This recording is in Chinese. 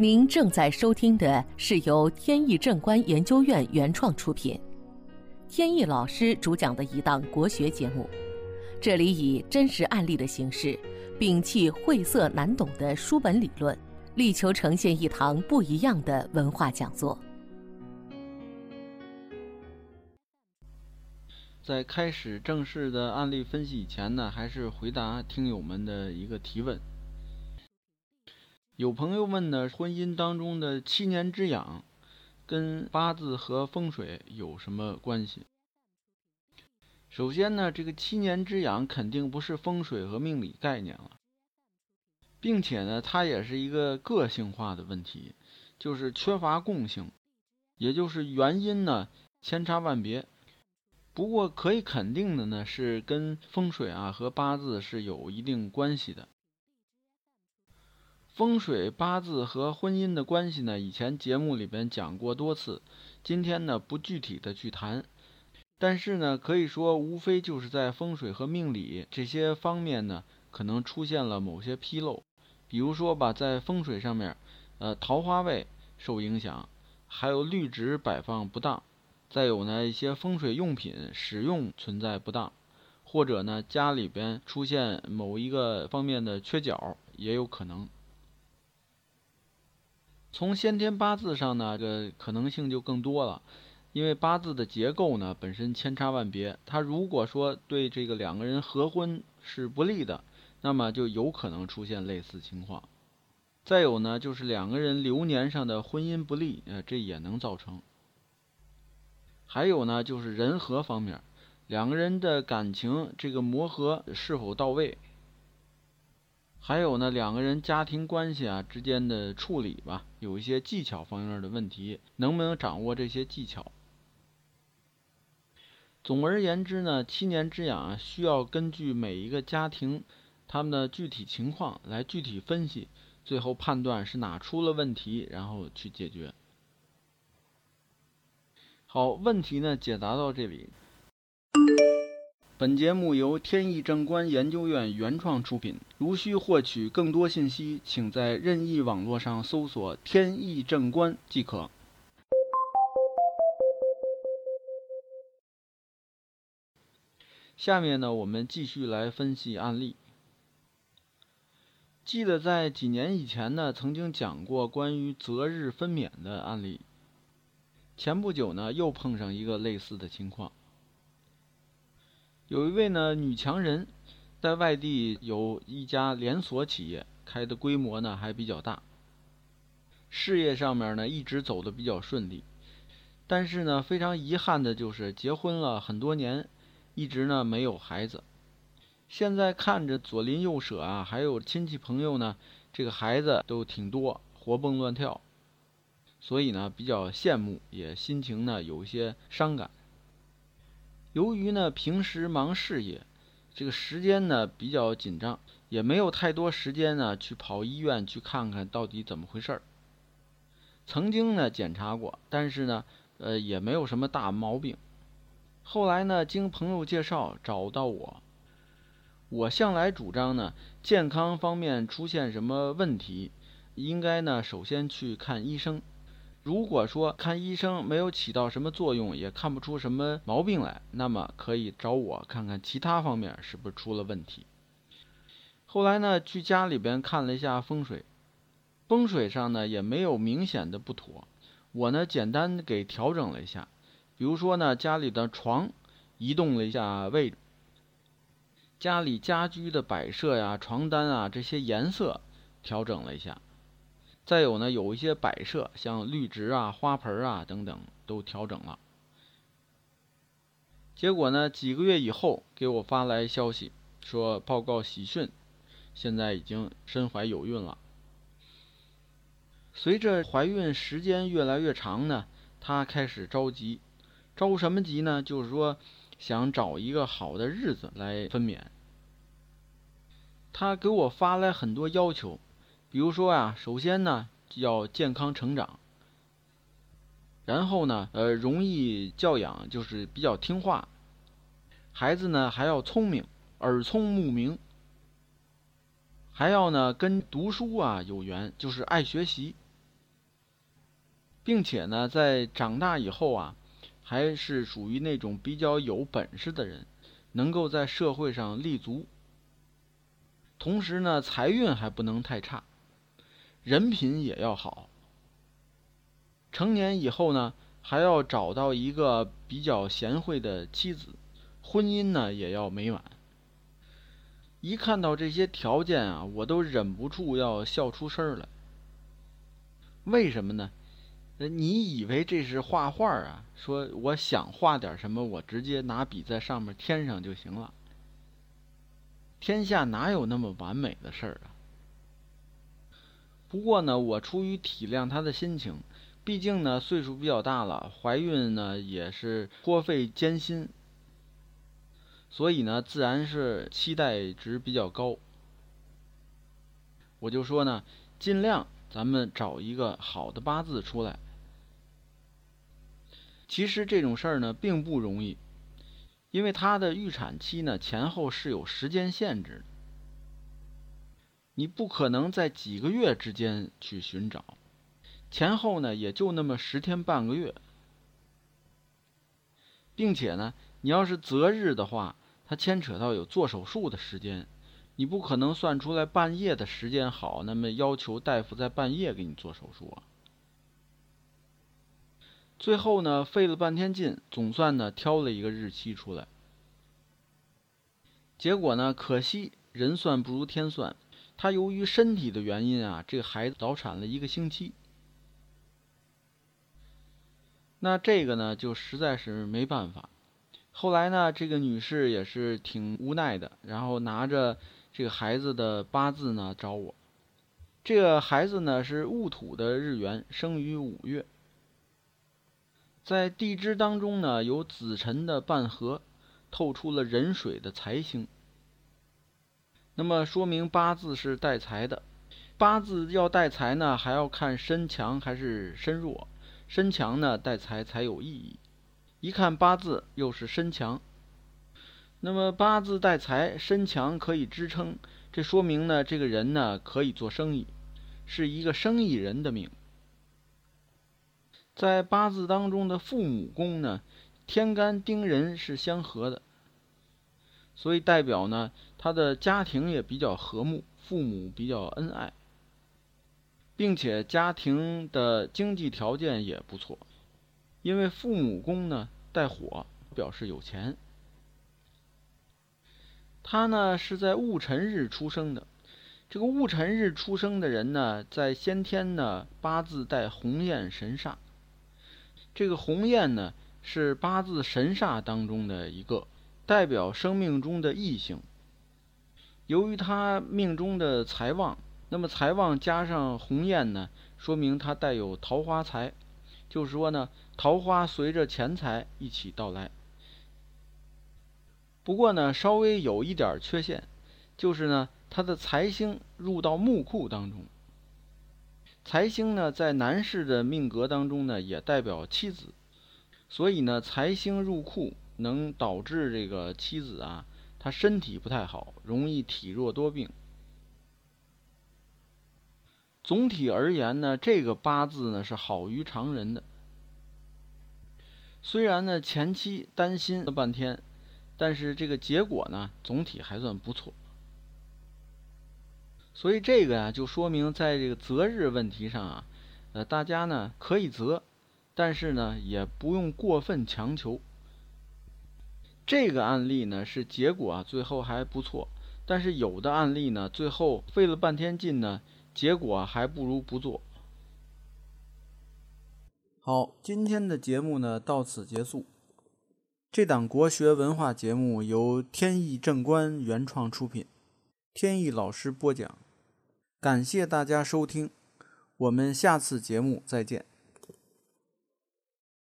您正在收听的是由天意正观研究院原创出品，天意老师主讲的一档国学节目。这里以真实案例的形式，摒弃晦涩难懂的书本理论，力求呈现一堂不一样的文化讲座。在开始正式的案例分析以前呢，还是回答听友们的一个提问。有朋友问呢，婚姻当中的七年之痒，跟八字和风水有什么关系？首先呢，这个七年之痒肯定不是风水和命理概念了，并且呢，它也是一个个性化的问题，就是缺乏共性，也就是原因呢千差万别。不过可以肯定的呢，是跟风水啊和八字是有一定关系的。风水八字和婚姻的关系呢，以前节目里边讲过多次，今天呢不具体的去谈，但是呢可以说无非就是在风水和命理这些方面呢，可能出现了某些纰漏，比如说吧，在风水上面，呃桃花位受影响，还有绿植摆放不当，再有呢一些风水用品使用存在不当，或者呢家里边出现某一个方面的缺角也有可能。从先天八字上呢，这可能性就更多了，因为八字的结构呢本身千差万别，它如果说对这个两个人合婚是不利的，那么就有可能出现类似情况。再有呢，就是两个人流年上的婚姻不利，呃，这也能造成。还有呢，就是人和方面，两个人的感情这个磨合是否到位。还有呢，两个人家庭关系啊之间的处理吧，有一些技巧方面的问题，能不能掌握这些技巧？总而言之呢，七年之痒啊，需要根据每一个家庭他们的具体情况来具体分析，最后判断是哪出了问题，然后去解决。好，问题呢解答到这里。本节目由天意正观研究院原创出品。如需获取更多信息，请在任意网络上搜索“天意正观”即可。下面呢，我们继续来分析案例。记得在几年以前呢，曾经讲过关于择日分娩的案例。前不久呢，又碰上一个类似的情况。有一位呢女强人，在外地有一家连锁企业，开的规模呢还比较大。事业上面呢一直走的比较顺利，但是呢非常遗憾的就是结婚了很多年，一直呢没有孩子。现在看着左邻右舍啊，还有亲戚朋友呢，这个孩子都挺多，活蹦乱跳，所以呢比较羡慕，也心情呢有些伤感。由于呢平时忙事业，这个时间呢比较紧张，也没有太多时间呢去跑医院去看看到底怎么回事儿。曾经呢检查过，但是呢呃也没有什么大毛病。后来呢经朋友介绍找到我，我向来主张呢健康方面出现什么问题，应该呢首先去看医生。如果说看医生没有起到什么作用，也看不出什么毛病来，那么可以找我看看其他方面是不是出了问题。后来呢，去家里边看了一下风水，风水上呢也没有明显的不妥。我呢简单给调整了一下，比如说呢家里的床移动了一下位置，家里家居的摆设呀、床单啊这些颜色调整了一下。再有呢，有一些摆设，像绿植啊、花盆啊等等，都调整了。结果呢，几个月以后给我发来消息，说报告喜讯，现在已经身怀有孕了。随着怀孕时间越来越长呢，她开始着急，着什么急呢？就是说想找一个好的日子来分娩。她给我发来很多要求。比如说啊，首先呢要健康成长，然后呢，呃，容易教养，就是比较听话。孩子呢还要聪明，耳聪目明，还要呢跟读书啊有缘，就是爱学习。并且呢，在长大以后啊，还是属于那种比较有本事的人，能够在社会上立足。同时呢，财运还不能太差，人品也要好。成年以后呢，还要找到一个比较贤惠的妻子，婚姻呢也要美满。一看到这些条件啊，我都忍不住要笑出声来。为什么呢？你以为这是画画啊？说我想画点什么，我直接拿笔在上面添上就行了。天下哪有那么完美的事儿啊？不过呢，我出于体谅她的心情，毕竟呢岁数比较大了，怀孕呢也是颇费艰辛，所以呢自然是期待值比较高。我就说呢，尽量咱们找一个好的八字出来。其实这种事儿呢并不容易。因为他的预产期呢前后是有时间限制的，你不可能在几个月之间去寻找，前后呢也就那么十天半个月，并且呢你要是择日的话，它牵扯到有做手术的时间，你不可能算出来半夜的时间好，那么要求大夫在半夜给你做手术啊。最后呢，费了半天劲，总算呢挑了一个日期出来。结果呢，可惜人算不如天算，他由于身体的原因啊，这个孩子早产了一个星期。那这个呢，就实在是没办法。后来呢，这个女士也是挺无奈的，然后拿着这个孩子的八字呢找我。这个孩子呢是戊土的日元，生于五月。在地支当中呢，有子辰的半合，透出了壬水的财星。那么说明八字是带财的。八字要带财呢，还要看身强还是身弱。身强呢，带财才有意义。一看八字又是身强，那么八字带财，身强可以支撑，这说明呢，这个人呢可以做生意，是一个生意人的命。在八字当中的父母宫呢，天干丁壬是相合的，所以代表呢他的家庭也比较和睦，父母比较恩爱，并且家庭的经济条件也不错，因为父母宫呢带火，表示有钱。他呢是在戊辰日出生的，这个戊辰日出生的人呢，在先天呢八字带鸿雁神煞。这个鸿雁呢，是八字神煞当中的一个，代表生命中的异性。由于他命中的财旺，那么财旺加上鸿雁呢，说明他带有桃花财，就是说呢，桃花随着钱财一起到来。不过呢，稍微有一点缺陷，就是呢，他的财星入到木库当中。财星呢，在男士的命格当中呢，也代表妻子，所以呢，财星入库能导致这个妻子啊，他身体不太好，容易体弱多病。总体而言呢，这个八字呢是好于常人的。虽然呢前期担心了半天，但是这个结果呢，总体还算不错。所以这个呀，就说明在这个择日问题上啊，呃，大家呢可以择，但是呢也不用过分强求。这个案例呢是结果啊最后还不错，但是有的案例呢最后费了半天劲呢，结果还不如不做。好，今天的节目呢到此结束。这档国学文化节目由天意正观原创出品，天意老师播讲。感谢大家收听，我们下次节目再见。